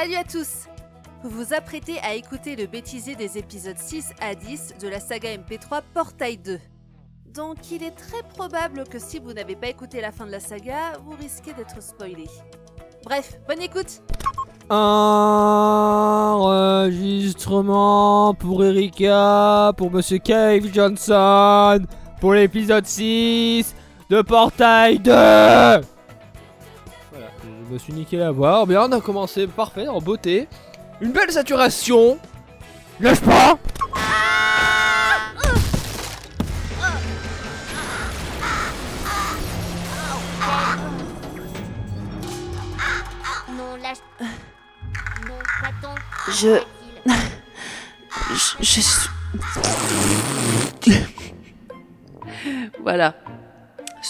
Salut à tous Vous vous apprêtez à écouter le bêtisier des épisodes 6 à 10 de la saga MP3 Portail 2. Donc il est très probable que si vous n'avez pas écouté la fin de la saga, vous risquez d'être spoilé. Bref, bonne écoute Enregistrement pour Erika, pour Monsieur Cave Johnson, pour l'épisode 6 de Portail 2 Voilà, je me suis niqué la voix. Bien, on a commencé parfait, en beauté. Une belle saturation, n'est-ce pas Non, lâche. Non, bâton. Je- Je, je suis... voilà.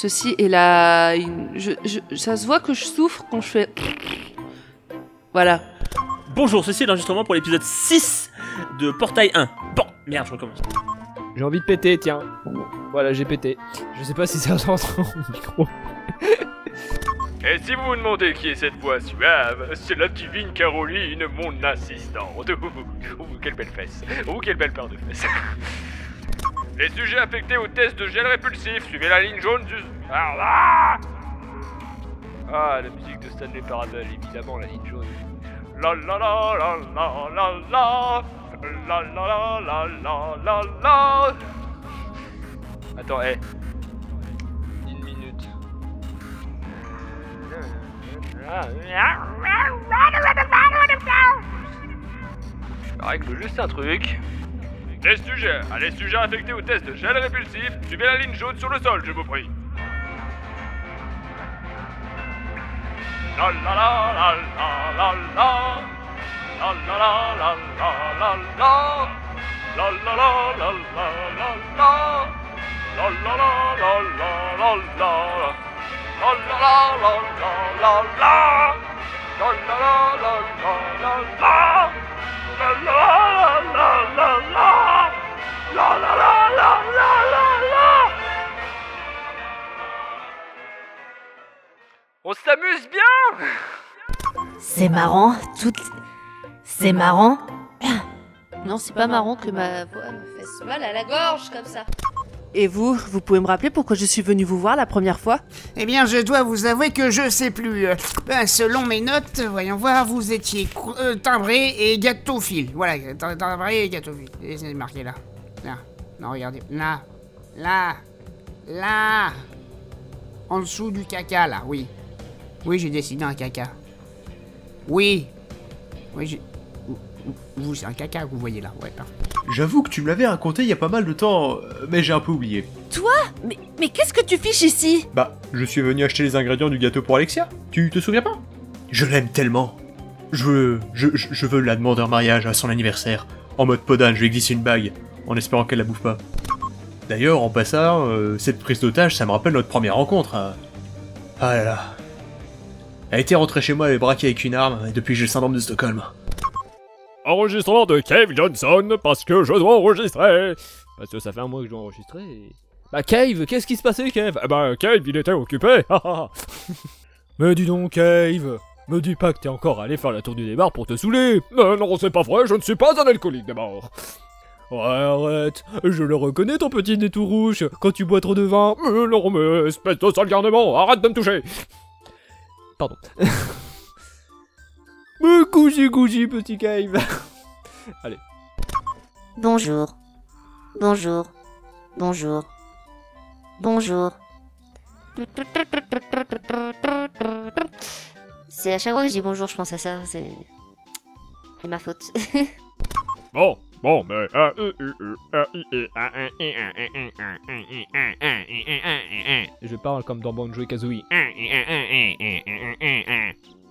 Ceci est la... une- je- je- ça se voit que je souffre quand je fais... Voilà. Bonjour, ceci est l'enregistrement pour l'épisode 6 de Portail 1. Bon, merde, je recommence. J'ai envie de péter, tiens. Voilà, j'ai pété. Je sais pas si ça s'entend au micro. Et si vous vous demandez qui est cette voix suave, c'est la divine Caroline, mon assistante. Ouh, quelle belle fesse. Ouh, quelle belle paire de fesses. Les sujets affectés au test de gel répulsif, suivez la ligne jaune du... Ah, la musique de Stanley Parable, évidemment, la ligne jaune. La la la la la la la La la la la la la Attends, hé. Une minute. Je juste un truc. Les sujets, ah, les sujets affectés au test de gel répulsif, suivez la ligne jaune sur le sol, je vous prie. On s'amuse bien C'est marrant, tout. C'est marrant. Non, c'est pas marrant que ma voix me fasse mal à la gorge comme ça. Et vous, vous pouvez me rappeler pourquoi je suis venue vous voir la première fois? Eh bien, je dois vous avouer que je sais plus. Ben, selon mes notes, voyons voir, vous étiez euh, timbré et gâteauphile. Voilà, tim- timbré et gâteauphile. Et c'est marqué là. Là. Non, regardez. Là. Là. Là. En dessous du caca, là, oui. Oui, j'ai dessiné un caca. Oui. Oui, j'ai... Vous, c'est un caca que vous voyez là. Ouais, parfait. J'avoue que tu me l'avais raconté il y a pas mal de temps, mais j'ai un peu oublié. Mais, mais qu'est-ce que tu fiches ici? Bah, je suis venu acheter les ingrédients du gâteau pour Alexia. Tu te souviens pas? Je l'aime tellement. Je veux, je, je, je veux la demander en mariage à son anniversaire. En mode podane, je lui ai glissé une bague, en espérant qu'elle la bouffe pas. D'ailleurs, en passant, euh, cette prise d'otage, ça me rappelle notre première rencontre. hein. Ah là là. Elle était rentrée chez moi et braquée avec une arme, et depuis j'ai le syndrome de Stockholm. Enregistrement de Cave Johnson parce que je dois enregistrer. Parce que ça fait un mois que je dois enregistrer. et- Bah Cave, qu'est-ce qui se passait Cave Ah bah Cave, il était occupé. Mais dis donc Cave, me dis pas que t'es encore allé faire la tour du débar pour te saouler. Mais non, c'est pas vrai, je ne suis pas un alcoolique d'abord. Ouais, arrête, je le reconnais ton petit nez tout rouge quand tu bois trop de vin. Mais non, mais espèce de sale garnement, arrête de me toucher. Pardon. Mais couchi couchi petit Cave. Bonjour. Bonjour. Bonjour. Bonjour. C'est à chaque fois que je dis bonjour, je pense à ça. C'est. C'est ma faute. Bon, bon, mais... Je parle comme dans Banjo et Kazooie.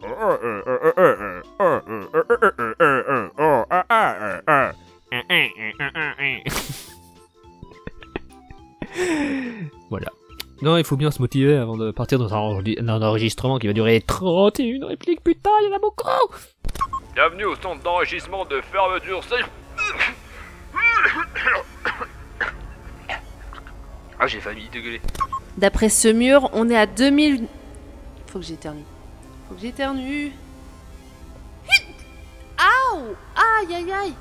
Voilà. Non, il faut bien se motiver avant de partir dans un, enregistrement qui va durer 31 répliques. Putain, il y en a beaucoup Bienvenue au centre d'enregistrement de fermeture. C'est- Ah, j'ai failli dégueuler. D'après ce mur, on est à 2000... Faut que j'éternue. Faut que j'éternue. Aïe aïe aïe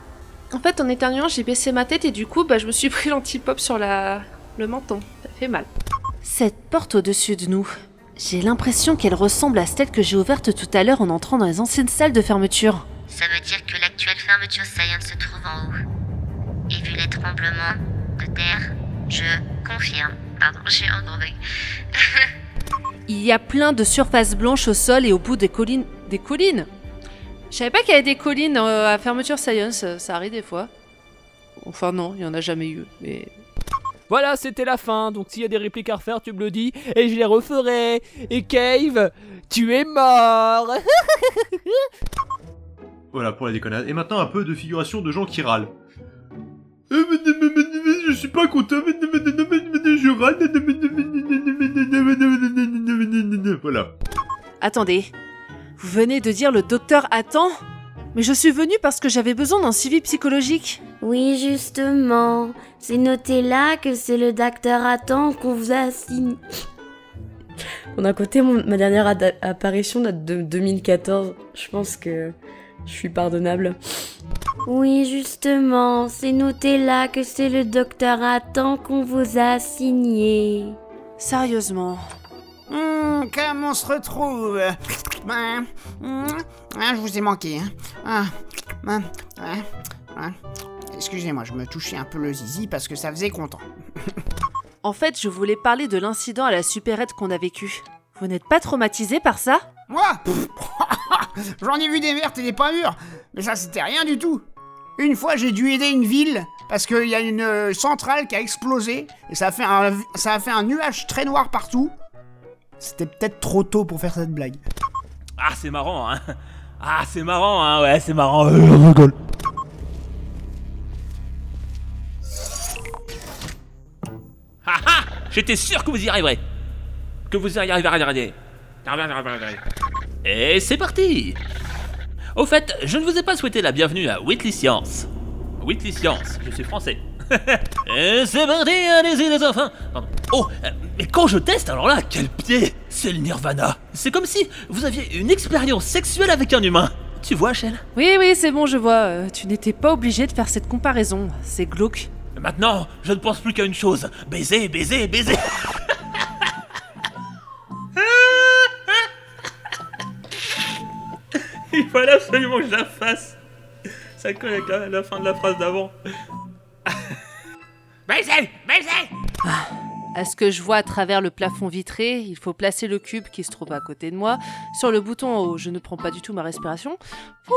En fait, en éternuant, j'ai baissé ma tête et du coup, bah, je me suis pris l'anti-pop sur la... le menton. Ça fait mal. Cette porte au-dessus de nous, j'ai l'impression qu'elle ressemble à celle que j'ai ouverte tout à l'heure en entrant dans les anciennes salles de fermeture. Ça veut dire que l'actuelle fermeture Science se trouve en haut. Et vu les tremblements de terre, je confirme. Pardon, j'ai un grand bug. Il y a plein de surfaces blanches au sol et au bout des collines. Des collines Je savais pas qu'il y avait des collines euh, à fermeture Science, euh, ça arrive des fois. Enfin non, il y en a jamais eu, mais... Voilà, c'était la fin. Donc s'il y a des répliques à refaire, tu me le dis et je les referai. Et Cave, tu es mort. Voilà pour la déconnade. Et maintenant un peu de figuration de gens qui râlent. Je suis pas content. Je râle. Voilà. Attendez, vous venez de dire le docteur attend Mais je suis venue parce que j'avais besoin d'un suivi psychologique. Oui, justement. C'est noté là que c'est le docteur Attend qu'on vous a assigné. On a côté mon- ma dernière apparition date de 2014. Je pense que je suis pardonnable. Oui, justement. C'est noté là que c'est le docteur Attend qu'on vous a assigné. Sérieusement. Hum, comme on se retrouve? Ben, hum, hein, je vous ai manqué. Hein. Ah, hein. Excusez-moi, je me touchais un peu le zizi parce que ça faisait content. En fait, je voulais parler de l'incident à la supérette qu'on a vécu. Vous n'êtes pas traumatisé par ça? Moi? J'en ai vu des vertes et des pas mûres, mais ça c'était rien du tout. Une fois j'ai dû aider une ville parce qu'il y a une euh, centrale qui a explosé et ça a, fait un, ça a fait un nuage très noir partout. C'était peut-être trop tôt pour faire cette blague. Ah, c'est marrant, hein. Ah, c'est marrant, hein. Ouais, c'est marrant. Euh. Ah ah J'étais sûr que vous y arriverez. Que vous y arriverez. Et c'est parti Au fait, je ne vous ai pas souhaité la bienvenue à Whitley Science. Whitley Science, je suis français. Et c'est parti, allez-y les enfants Pardon. Oh, euh, mais quand je teste, alors là, quel pied C'est le nirvana C'est comme si vous aviez une expérience sexuelle avec un humain Tu vois, Shell? Oui, oui, c'est bon, je vois. Euh, tu n'étais pas obligé de faire cette comparaison. C'est glauque. Maintenant, je ne pense plus qu'à une chose. Baiser, baiser, baiser Il fallait absolument que je la fasse. Ça colle avec la, la fin de la phrase d'avant. baiser, baiser À ce que je vois à travers le plafond vitré, il faut placer le cube qui se trouve à côté de moi sur le bouton en haut. Je ne prends pas du tout ma respiration. Ouh.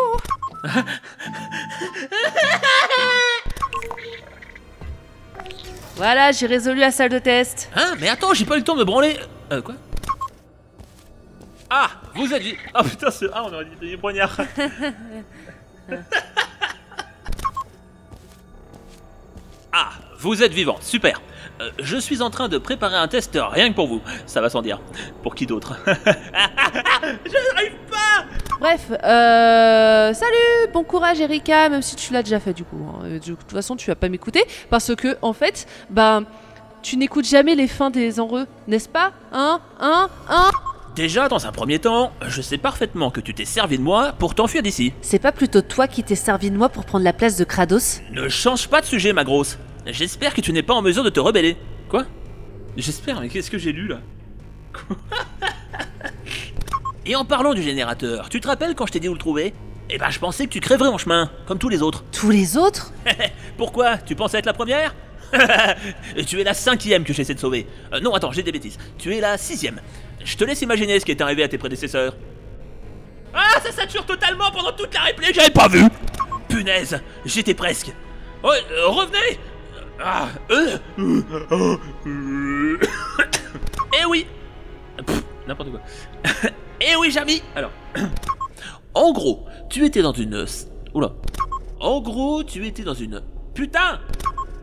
voilà, j'ai résolu la salle de test. Hein Mais attends, j'ai pas eu le temps de me branler. Euh, quoi? Ah Vous êtes... Ah putain, c'est... Ah, on aurait dit des ah, vous êtes vivante, super. Euh, je suis en train de préparer un test rien que pour vous. Ça va sans dire. Pour qui d'autre Je n'arrive pas Bref, euh, salut, bon courage Erika, même si tu l'as déjà fait du coup. hein. Euh, De toute façon, tu vas pas m'écouter parce que en fait, bah, tu n'écoutes jamais les fins des enreux, n'est-ce pas? Hein? Hein? Hein? Déjà, dans un premier temps, je sais parfaitement que tu t'es servi de moi pour t'enfuir d'ici. C'est pas plutôt toi qui t'es servi de moi pour prendre la place de Kratos? Ne change pas de sujet, ma grosse. J'espère que tu n'es pas en mesure de te rebeller. Quoi? J'espère, mais qu'est-ce que j'ai lu là? Quoi Et en parlant du générateur, tu te rappelles quand je t'ai dit où le trouver? Eh ben, je pensais que tu crèverais en chemin, comme tous les autres. Tous les autres? Pourquoi? Tu pensais être la première? Et Tu es la cinquième que j'essaie de sauver. Euh, non, attends, j'ai des bêtises. Tu es la sixième. Je te laisse imaginer ce qui est arrivé à tes prédécesseurs. Ah, ça sature totalement pendant toute la réplique, j'avais pas vu Punaise, j'étais presque. Oh, euh, revenez Ah, euh. Eh oui N'importe quoi. Eh oui, Jamy Alors, en gros, tu étais dans une... Oula. En gros, tu étais dans une... Putain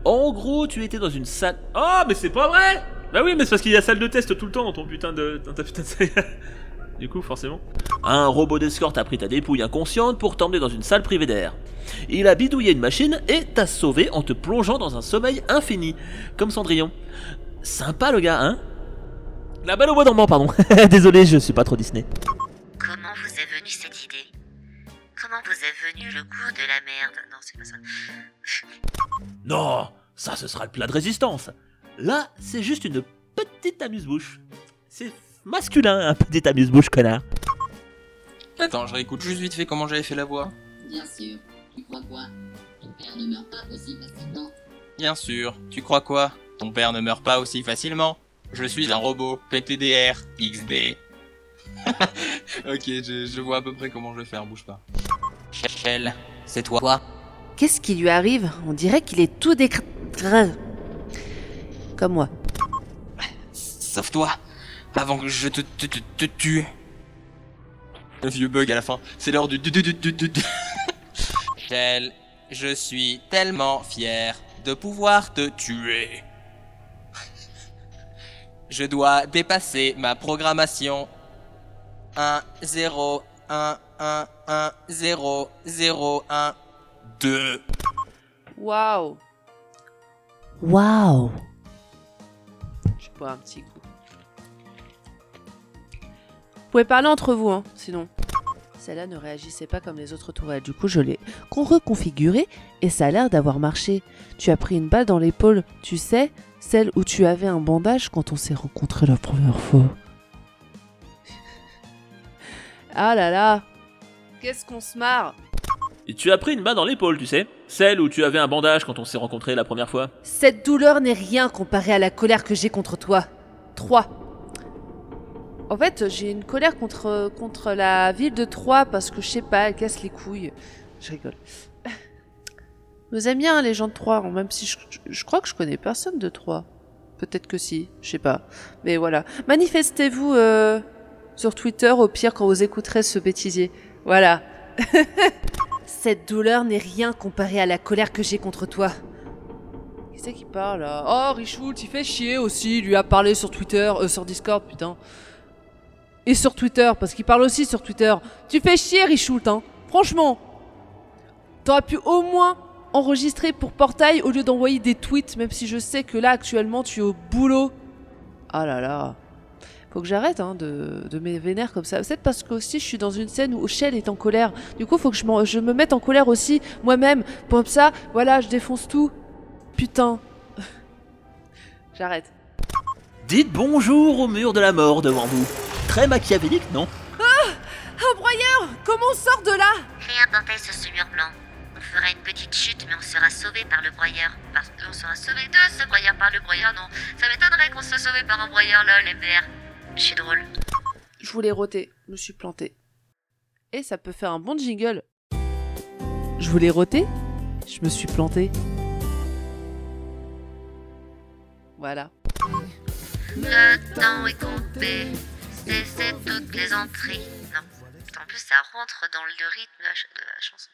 En gros, tu étais dans une salle... Oh, mais c'est pas vrai Bah oui, mais c'est parce qu'il y a salle de test tout le temps dans ton putain de... Dans ta putain de. Du coup, forcément. Un robot d'escorte a pris ta dépouille inconsciente pour t'emmener dans une salle privée d'air. Il a bidouillé une machine et t'a sauvé en te plongeant dans un sommeil infini, comme Cendrillon. Sympa le gars, hein? La balle au bois dormant, pardon. Désolé, je suis pas trop Disney. Comment vous est venue cette idée? Comment vous est venu le goût de la merde? Non, c'est pas ça. Non, ça ce sera le plat de résistance. Là, c'est juste une petite amuse-bouche. C'est masculin, un petit amuse-bouche, connard. Attends, je réécoute juste vite fait comment j'avais fait la voix. Bien sûr. Tu crois quoi? Ton père ne meurt pas aussi facilement. Bien sûr. Tu crois quoi? Ton père ne meurt pas aussi facilement. Je suis un robot. PTDR XD. ok, je, je vois à peu près comment je vais faire, bouge pas. Shell, c'est toi. Qu'est-ce qui lui arrive? On dirait qu'il est tout décr... Comme moi. Sauve-toi. Avant que je te, te, te, te tue. Le vieux bug à la fin. C'est l'heure du... du, du, du, je suis tellement fier de pouvoir te tuer. Je dois dépasser ma programmation. 1, 0, 1, 1, 1, 0, 0, 1, 2. Waouh. Waouh Je bois un petit coup. Vous pouvez parler entre vous, hein, sinon. Celle-là ne réagissait pas comme les autres tourelles. Du coup, je l'ai con- reconfigurée et ça a l'air d'avoir marché. Tu as pris une balle dans l'épaule, tu sais, celle où tu avais un bandage quand on s'est rencontrés la première fois. ah là là Qu'est-ce qu'on se marre Et tu as pris une balle dans l'épaule, tu sais. Celle où tu avais un bandage quand on s'est rencontrés la première fois. Cette douleur n'est rien comparée à la colère que j'ai contre toi. 3. En fait, j'ai une colère contre, contre la ville de Troyes parce que je sais pas, elle casse les couilles. Je rigole. Nous aime bien les gens de Troyes, hein, même si je, je- crois que je connais personne de Troyes. Peut-être que si, je sais pas. Mais voilà. Manifestez-vous euh, sur Twitter au pire quand vous écouterez ce bêtisier. Voilà. Cette douleur n'est rien comparée à la colère que j'ai contre toi. Qui c'est qui parle Oh, Richoult, il fait chier aussi. Il lui a parlé sur Twitter, euh, sur Discord, putain. Et sur Twitter, parce qu'il parle aussi sur Twitter. Tu fais chier, Richoult, hein. Franchement. T'aurais pu au moins enregistrer pour Portail au lieu d'envoyer des tweets, même si je sais que là, actuellement, tu es au boulot. Ah là là. Faut que j'arrête hein, de, de comme ça. Peut-être parce que aussi je suis dans une scène où Shell est en colère. Du coup, faut que je, je me mette en colère aussi moi-même. Comme ça, voilà, je défonce tout. Putain. J'arrête. Dites bonjour au mur de la mort devant vous. Très machiavélique, non Un broyeur Comment on sort de là Rien d'intègre sur ce mur blanc. On fera une petite chute, mais on sera sauvé par le broyeur. Parce qu'on sera sauvé de ce broyeur par le broyeur, non. Ça m'étonnerait qu'on soit sauvé par un broyeur, lol, MDR. Je suis drôle. Je voulais roter, je me suis planté. Et ça peut faire un bon jingle. Je voulais roter, je me suis planté. Voilà. Le temps est compté. C'est toutes les entrées. Non. En plus, ça rentre dans le rythme de la ch- de la chanson.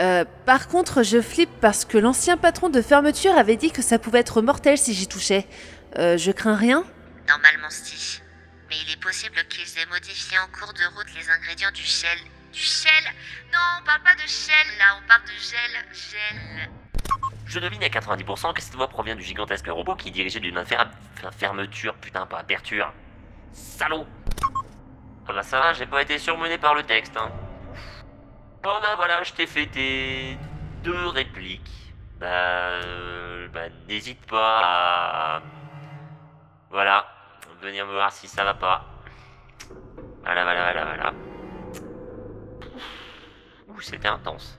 Euh, par contre, je flippe parce que l'ancien patron de fermeture avait dit que ça pouvait être mortel si j'y touchais. Euh, je crains rien Normalement, si. Mais il est possible qu'ils aient modifié en cours de route les ingrédients du shell. Du shell Non, on parle pas de shell là, on parle de gel. Gel. Je devine à 90% que cette voix provient du gigantesque robot qui dirigeait d'une fer- fer- fermeture, putain, pas aperture. Salaud Ah bah ça va, j'ai pas été surmené par le texte, hein. Oh bah voilà, je t'ai fait tes deux répliques. Bah, euh, bah n'hésite pas à... Voilà, venir me voir si ça va pas. Voilà, voilà, voilà, voilà. Ouh, c'était intense.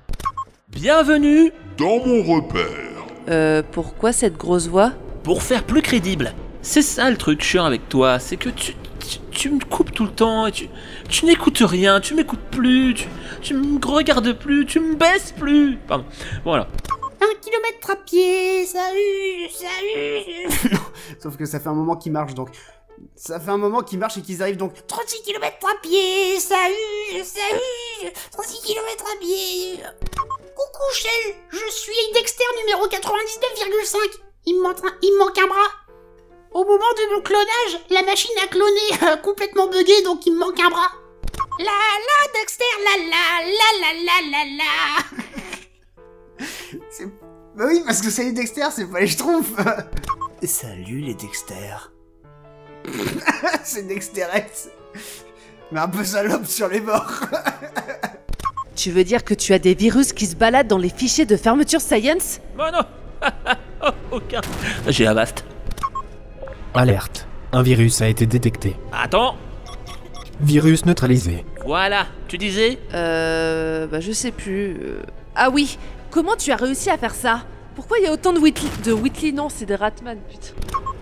Bienvenue Dans mon repère. Euh, pourquoi cette grosse voix? Pour faire plus crédible. C'est ça le truc chiant avec toi, c'est que tu, tu, tu me coupes tout le temps et tu, tu n'écoutes rien, tu m'écoutes plus, tu, tu me regardes plus, tu me baisses plus. Pardon. Voilà. Un kilomètre à pied, salut, salut. sauf que ça fait un moment qu'ils marchent donc. Ça fait un moment qu'ils marchent et qu'ils arrivent donc 36 km à pied, salut, salut, 36 km à pied. Coucou Shell, je suis Dexter numéro 99,5. Il me, manque un, il me manque un bras. Au moment de mon clonage, la machine a cloné euh, complètement buggé donc il me manque un bras. La la Dexter, la la la la la la la. C'est- Bah oui, parce que c'est les Dexter, c'est pas les Schtroumpfs Salut les Dexter. c'est Dexterex. Mais un peu salope sur les bords. Tu veux dire que tu as des virus qui se baladent dans les fichiers de fermeture Science? Bon non Aucun. J'ai Avast. Alerte. Un virus a été détecté. Attends Virus neutralisé. Voilà, tu disais Euh. Bah, je sais plus. euh. Ah oui Comment tu as réussi à faire ça? Pourquoi il y a autant de Whitley De Whitley, non, c'est des Ratman, putain.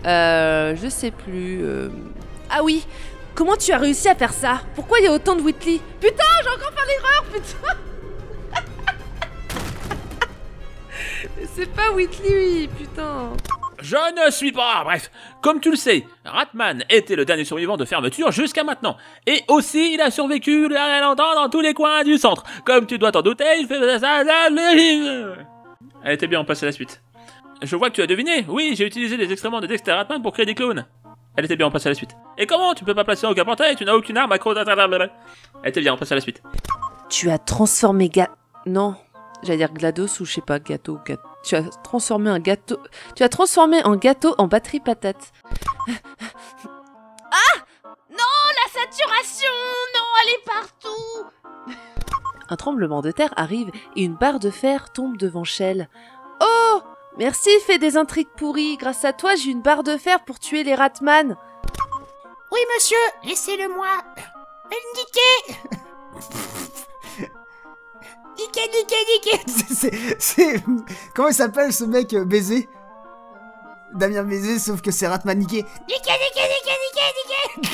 Euh. Je sais plus. euh. Ah oui Comment tu as réussi à faire ça? Pourquoi il y a autant de Whitley Putain, j'ai encore fait l'erreur, putain C'est pas Whitley, oui, putain Je ne suis pas. Bref, comme tu le sais, Ratman était le dernier survivant de fermeture jusqu'à maintenant. Et aussi, il a survécu longtemps dans tous les coins du centre. Comme tu dois t'en douter, il fait ça. Elle était bien, on passe à la suite. Je vois que tu as deviné. Oui, j'ai utilisé les excréments de Dexter Ratman pour créer des clones. Elle était bien, on passe à la suite. Et comment Tu peux pas placer aucun portail, tu n'as aucune arme à. Elle était bien, on passe à la suite. Tu as transformé Ga... Non, j'allais dire GLaDOS ou je sais pas, gâteau, gâteau. Tu as transformé un gâteau... Tu as transformé un gâteau en batterie patate. Ah Non, la saturation Non, elle est partout Un tremblement de terre arrive et une barre de fer tombe devant Shell. Oh Merci, fait des intrigues pourries. Grâce à toi, j'ai une barre de fer pour tuer les Ratman. Oui, monsieur, laissez-le-moi. Niquez Niquez, niquez, niquez C'est- C'est... Comment il s'appelle ce mec euh, Baiser Damien Baiser, sauf que c'est Ratman Niqué. Niquez, niquez, niquez, niquez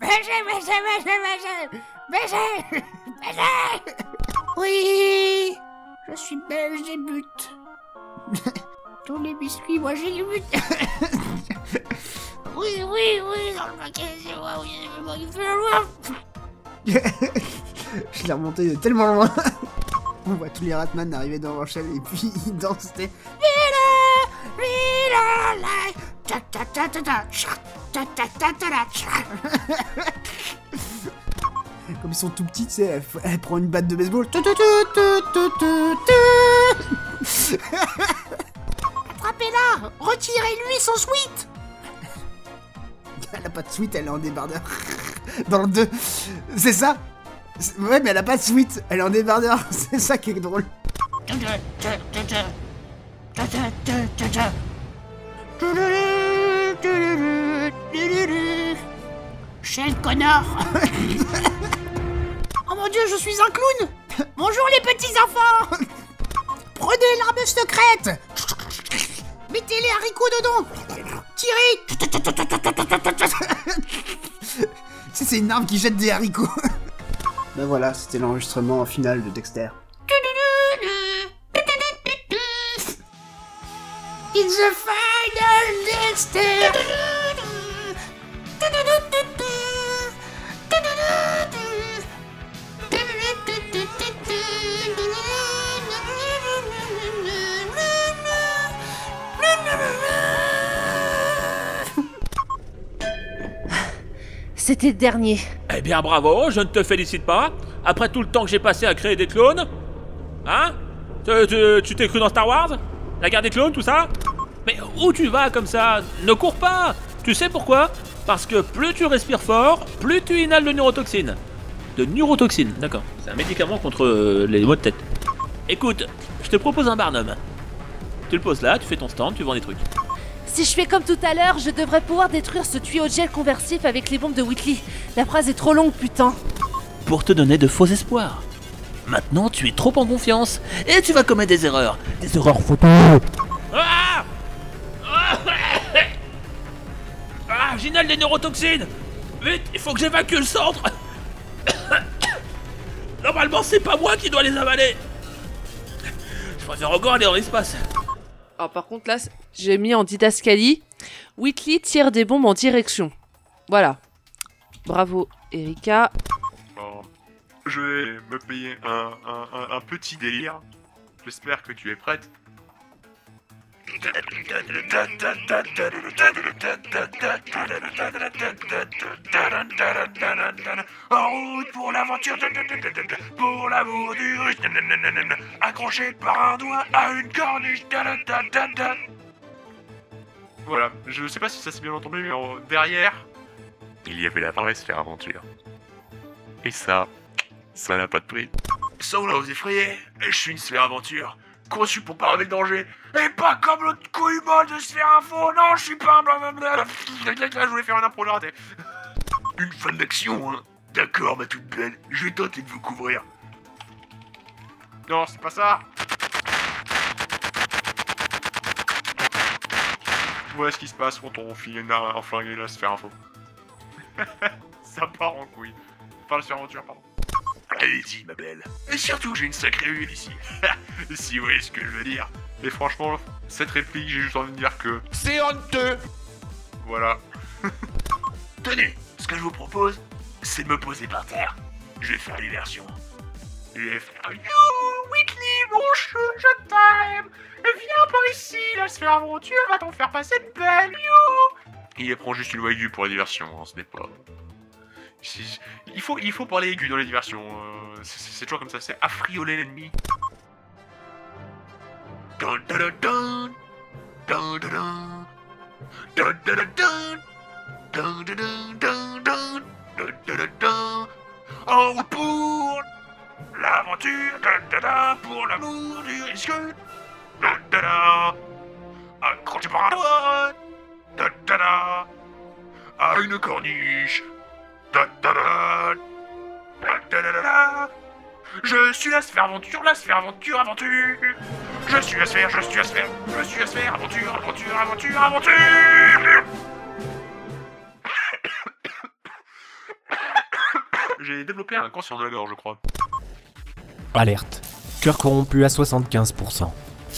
Baiser, baiser, baiser, baiser Baiser Baiser Oui Je suis belge, j'ai but. Tous les biscuits, moi j'ai le but. oui, oui, oui, dans le paquet, c'est moi, oui, c'est moi qui fais la loi. Je l'ai remonté de tellement loin. On voit tous les Ratman arriver dans Rochelle et puis ils dansent. Comme ils sont tout petits, tu sais, elle, prend une batte de baseball. Attrapez-la Retirez-lui son sweat Elle a pas de sweat, elle est en débardeur. Dans le 2. C'est ça? Ouais, mais elle a pas de sweat, elle est en débardeur. C'est ça qui est drôle. Shell Connor Oh mon dieu, je suis un clown. Bonjour les petits enfants. Prenez l'arme secrète. Mettez les haricots dedans. Tirez c'est une arme qui jette des haricots Ben voilà, c'était l'enregistrement final de Dexter. It's the final Dexter C'était le dernier. Eh bien bravo, je ne te félicite pas. Après tout le temps que j'ai passé à créer des clones. Hein Tu- t'es cru dans Star Wars? La guerre des clones, tout ça? Mais où tu vas comme ça? Ne cours pas Tu sais pourquoi? Parce que plus tu respires fort, plus tu inhales de neurotoxines. De neurotoxines, d'accord. C'est un médicament contre euh, les maux de tête. Écoute, je te propose un barnum. Tu le poses là, tu fais ton stand, tu vends des trucs. Si je fais comme tout à l'heure, je devrais pouvoir détruire ce tuyau de gel conversif avec les bombes de Whitley. La phrase est trop longue, putain. Pour te donner de faux espoirs. Maintenant, tu es trop en confiance et tu vas commettre des erreurs. Des erreurs photos. Ah Ah, j'inhale des neurotoxines Vite, il faut que j'évacue le centre Normalement, c'est pas moi qui dois les avaler Je préfère encore aller dans l'espace. Alors par contre là, j'ai mis en didascalie. Whitley tire des bombes en direction. Voilà. Bravo Erika. Bon, je vais me payer un- un petit délire. J'espère que tu es prête. En route pour l'aventure, pour l'amour du russe, accroché par un doigt à une corniche. Voilà, je sais pas si ça s'est bien entendu, mais derrière, il y avait la vraie sphère aventure. Et ça, Ça n'a pas de prix. Sans vouloir vous effrayer, je suis une sphère aventure, conçue pour parader le danger. Et pas comme l'autre couille molle de sphère info, non, je suis pas un blablabla. Je voulais faire un impro, raté. Une fan d'action, hein. D'accord, ma toute belle, je vais tenter de vous couvrir. Non, c'est pas ça. Voilà ce qui se passe quand on file une arme en flinguer la sphère info. ça part en couille. Enfin, la sphère aventure, pardon. Allez-y, ma belle. Et surtout, j'ai une sacrée huile ici. si vous voyez ce que je veux dire. Et franchement, cette réplique, j'ai juste envie de dire que. C'est honteux Voilà. Tenez, ce que je vous propose, c'est de me poser par terre. Je vais faire diversion. Je vais faire. You, Whitley, mon chou, je t'aime. Viens par ici, la sphère aventure va t'en faire passer de belle. You. Il prend juste une aiguë pour la diversion, hein, ce n'est pas. Il faut, parler aigu dans les diversions. euh, c'est- toujours comme ça, c'est affrioler l'ennemi. En route pour l'aventure, pour l'amour du risque. Un dun. À une corniche. Je suis la sphère aventure, la sphère aventure, aventure. Je suis la sphère, je suis la sphère, je suis la sphère, aventure, aventure, aventure, aventure. J'ai développé un cancer de la gorge, je crois. Alerte. Cœur corrompu à 75%.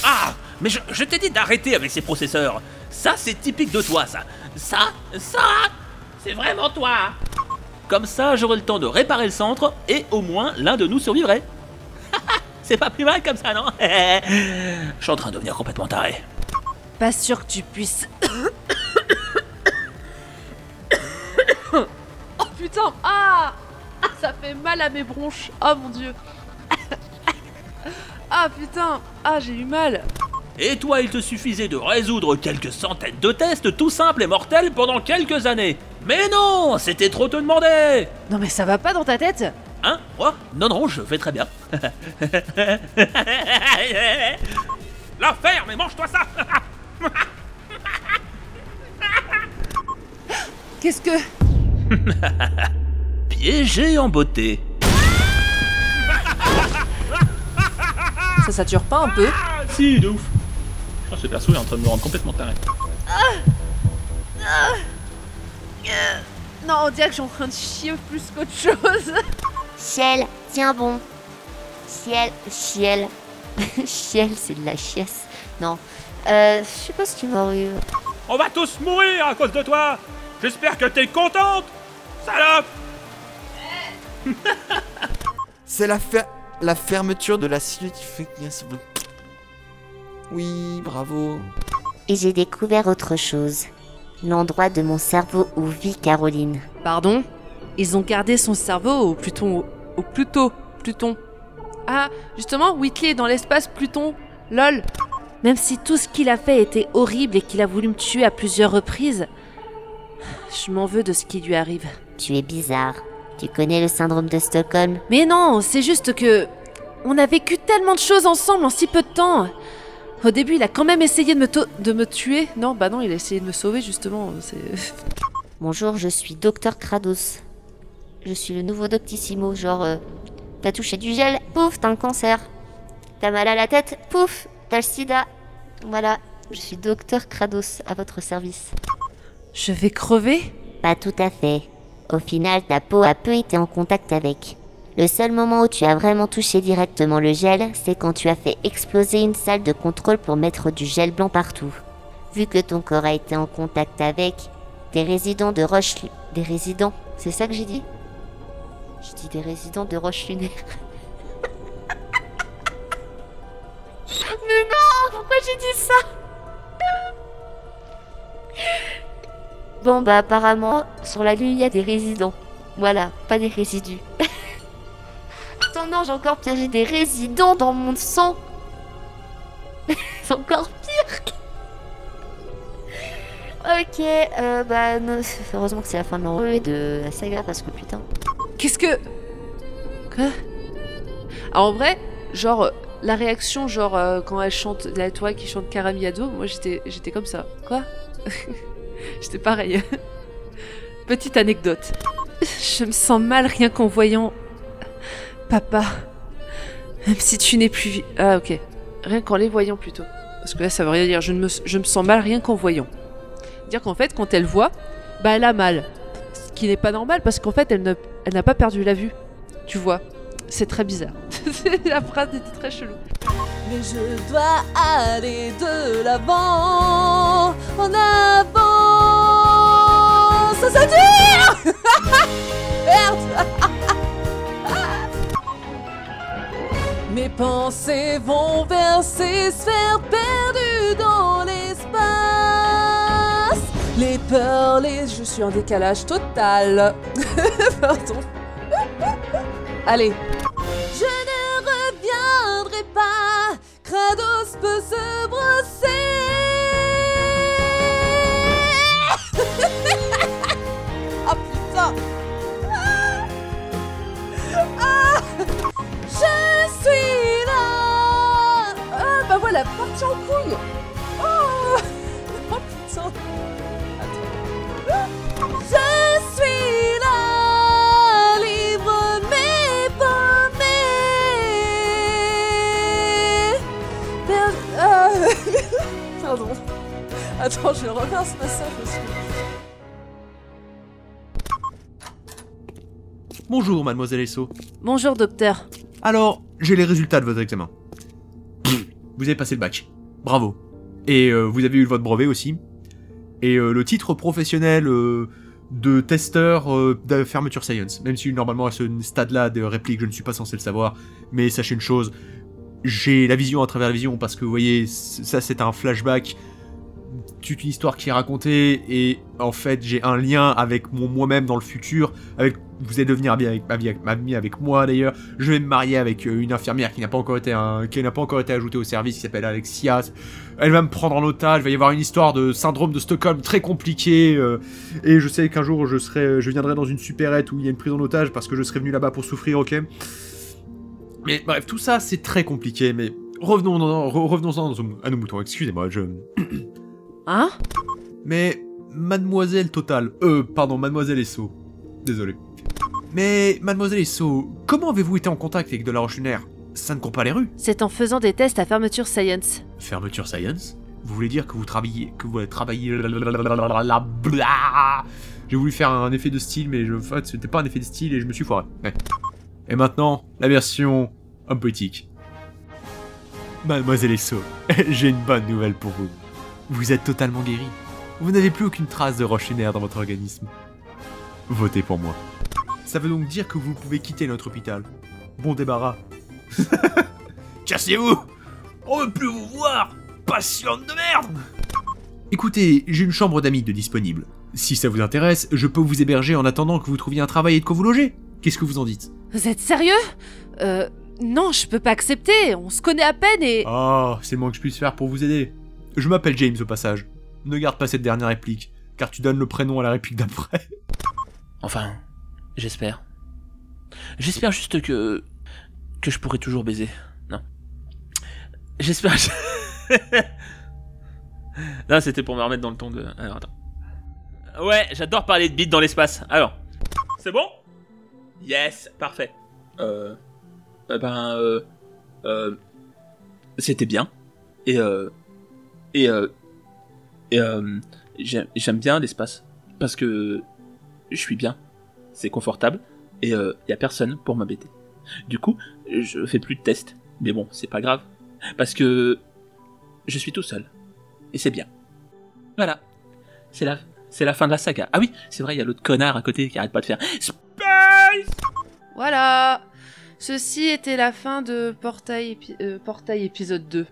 Ah Mais je, je t'ai dit d'arrêter avec ces processeurs. Ça, c'est typique de toi, ça. Ça, ça, c'est vraiment toi. Comme ça, j'aurai le temps de réparer le centre et au moins l'un de nous survivrait. c'est pas plus mal comme ça, non? Je suis en train de devenir complètement taré. Pas sûr que tu puisses. Oh putain Ah Ça fait mal à mes bronches Oh mon dieu Ah putain Ah j'ai eu mal Et toi, il te suffisait de résoudre quelques centaines de tests tout simples et mortels pendant quelques années. Mais non, c'était trop te demander. Non mais ça va pas dans ta tête Hein? Quoi? Non, non, je vais très bien. La ferme et mange-toi ça Qu'est-ce que. Piégé en beauté. Ça sature pas un peu Si, de ouf. Oh, ce perso est en train de me rendre complètement taré. Non, on dirait que suis en train de chier plus qu'autre chose. Ciel, tiens bon. Ciel, ciel. ciel, c'est de la chiesse. Non. Euh, je sais pas ce qui m'arrive. On va tous mourir à cause de toi J'espère que t'es contente Salope C'est la, fer- la fermeture de la cellule qui fait. Oui, bravo. Et j'ai découvert autre chose. L'endroit de mon cerveau où vit Caroline. Pardon? Ils ont gardé son cerveau au Pluton. Au, au Pluto. Pluton. Ah, justement, Whitley est dans l'espace Pluton. Lol. Même si tout ce qu'il a fait était horrible et qu'il a voulu me tuer à plusieurs reprises, je m'en veux de ce qui lui arrive. Tu es bizarre. Tu connais le syndrome de Stockholm? Mais non, c'est juste que. On a vécu tellement de choses ensemble en si peu de temps. Au début, il a quand même essayé de me, de me tuer. Non, bah non, il a essayé de me sauver justement. Bonjour, je suis Docteur Kratos. Je suis le nouveau Doctissimo, genre... euh, t'as touché du gel, pouf, t'as un cancer. T'as mal à la tête, pouf, t'as le sida. Voilà, je suis Docteur Kratos, à votre service. Je vais crever? Pas tout à fait. Au final, ta peau a peu été en contact avec. Le seul moment où tu as vraiment touché directement le gel, c'est quand tu as fait exploser une salle de contrôle pour mettre du gel blanc partout. Vu que ton corps a été en contact avec des résidents de roche... Des résidents C'est ça que j'ai dit? Je dis des résidents de roche lunaire. Mais non Pourquoi j'ai dit ça? Bon bah apparemment, sur la lune, il y a des résidents. Voilà, pas des résidus. Attends, non, j'ai encore j'ai des résidents dans mon sang. C'est encore pire. ok, euh, bah, non, heureusement que c'est la fin de l'enrevue de la saga parce que putain. Qu'est-ce que. Quoi? Ah, En vrai, genre, la réaction, genre, euh, quand elle chante, la toile qui chante Karamiado, moi j'étais, j'étais comme ça. Quoi? J'étais pareil. Petite anecdote. Je me sens mal rien qu'en voyant. Papa. Même si tu n'es plus. Ah, ok. Rien qu'en les voyant plutôt. Parce que là, ça veut rien dire. Je, me... sens mal rien qu'en voyant. Dire qu'en fait, quand elle voit, bah elle a mal. Ce qui n'est pas normal parce qu'en fait, elle ne- elle n'a pas perdu la vue. Tu vois. C'est très bizarre. la phrase était très chelou. Mais je dois aller de l'avant, en avant. Ça, ça Merde Mes pensées vont vers ces sphères perdues dans l'espace. Les peurs, les... Je suis en décalage total. Pardon. Allez. Je ne reviendrai pas. Kratos peut se brosser. Bah voilà, parti en couille Oh Oh putain Attends. Je suis là Livre mes paumés Merde ah. Pardon. Attends, je reviens ce passage aussi. Bonjour, mademoiselle Esso. Bonjour, docteur. Alors, j'ai les résultats de votre examen. Vous avez passé le bac. Bravo. Et euh, vous avez eu votre brevet aussi. Et euh, le titre professionnel euh, de testeur de fermeture science. Même si normalement à ce stade-là de réplique, je ne suis pas censé le savoir. Mais sachez une chose, j'ai la vision à travers la vision parce que vous voyez, ça c'est un flashback toute une histoire qui est racontée et en fait j'ai un lien avec mon moi-même dans le futur vous allez devenir ami avec, ami ami avec moi d'ailleurs. Je vais me marier avec euh, une infirmière qui n'a pas encore été qui n'a pas encore été ajoutée au service qui s'appelle Alexia elle va me prendre en otage. Il va y avoir une histoire de syndrome de Stockholm très compliquée euh, et je sais qu'un jour je serai je viendrai dans une supérette où il y a une prise en otage parce que je serai venu là-bas pour souffrir ok? Mais bref tout ça c'est très compliqué mais revenons re- revenons-en à nos moutons. Excusez-moi je Hein? Mais Mademoiselle Total, euh, pardon, Mademoiselle Esso. Désolé. Mais Mademoiselle Esso, comment avez-vous été en contact avec de la roche lunaire? Ça ne court pas les rues. C'est en faisant des tests à Fermeture Science. Fermeture Science? Vous voulez dire que vous travaillez, que vous travaillez J'ai voulu faire un effet de style, mais je, en fait, c'était pas un effet de style et je me suis foiré. Ouais. Et maintenant, la version homme poétique. Mademoiselle Esso, j'ai une bonne nouvelle pour vous. Vous êtes totalement guéri. Vous n'avez plus aucune trace de roche lunaire dans votre organisme. Votez pour moi. Ça veut donc dire que vous pouvez quitter notre hôpital. Bon débarras. Cassez-vous On veut plus vous voir Patiente de merde Écoutez, j'ai une chambre d'amis de disponible. Si ça vous intéresse, je peux vous héberger en attendant que vous trouviez un travail et de quoi vous loger. Qu'est-ce que vous en dites? Vous êtes sérieux? Euh. Non, je peux pas accepter. On se connaît à peine et. Oh, c'est le moins que je puisse faire pour vous aider. Je m'appelle James au passage. Ne garde pas cette dernière réplique, car tu donnes le prénom à la réplique d'après. Enfin, j'espère. J'espère juste que. que je pourrai toujours baiser. Non. J'espère. non, c'était pour me remettre dans le ton de. Alors, attends. Ouais, j'adore parler de bits dans l'espace. Alors. C'est bon? Yes, parfait. Euh. eh ben. Euh. euh, c'était bien. Et euh. Et euh. Et euh. J'aime bien l'espace. Parce que. Je suis bien. C'est confortable. Et euh, y a personne pour m'embêter. Du coup, je fais plus de tests. Mais bon, c'est pas grave. Parce que. Je suis tout seul. Et c'est bien. Voilà. C'est la, fin de la saga. Ah oui, c'est vrai, il y a l'autre connard à côté qui arrête pas de faire. Space Voilà. Ceci était la fin de Portail, euh, Portail épisode 2.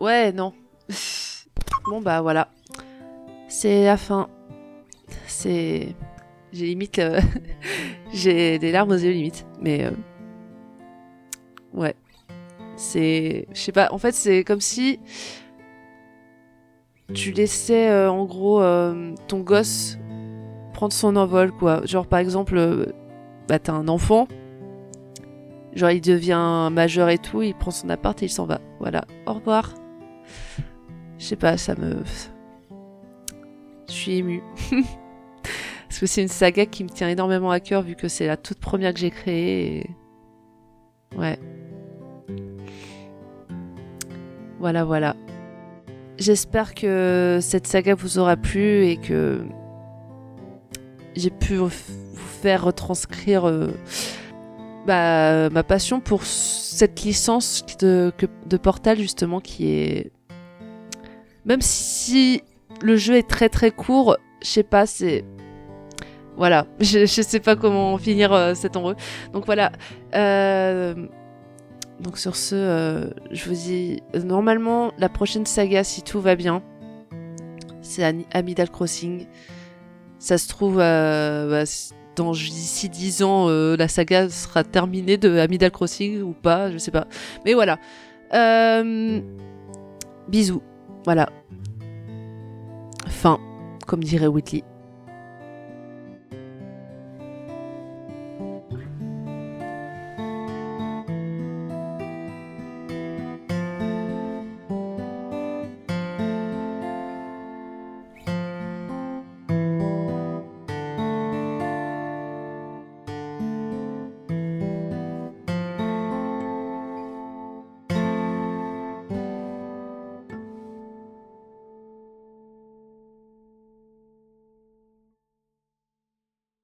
Ouais, non. Bon bah voilà. C'est la fin. C'est... J'ai limite... euh, J'ai des larmes aux yeux limite. Mais... euh, Ouais. C'est... Je sais pas, en fait c'est comme si... Tu laissais euh, en gros ton gosse prendre son envol quoi. Genre par exemple... bah, t'as un enfant Genre, il devient majeur et tout, il prend son appart et il s'en va. Voilà, au revoir. Je sais pas, ça me. Je suis émue. Parce que c'est une saga qui me tient énormément à cœur vu que c'est la toute première que j'ai créée. et- Ouais. Voilà, voilà. J'espère que cette saga vous aura plu et que j'ai pu vous faire retranscrire euh, bah, ma passion pour cette licence de, Portal justement qui est... Même si le jeu est très très court, je sais pas, c'est... Voilà, je, sais pas comment finir euh, cet envoi. Donc voilà. Euh, Donc sur ce, euh, je vous dis, normalement, la prochaine saga, si tout va bien, c'est Amidal Crossing. Ça se trouve, bah, dans d'ici 10 ans, la saga sera terminée de Amidal Crossing ou pas, je sais pas. Mais voilà. Bisous. Voilà. Fin, comme dirait Whitley.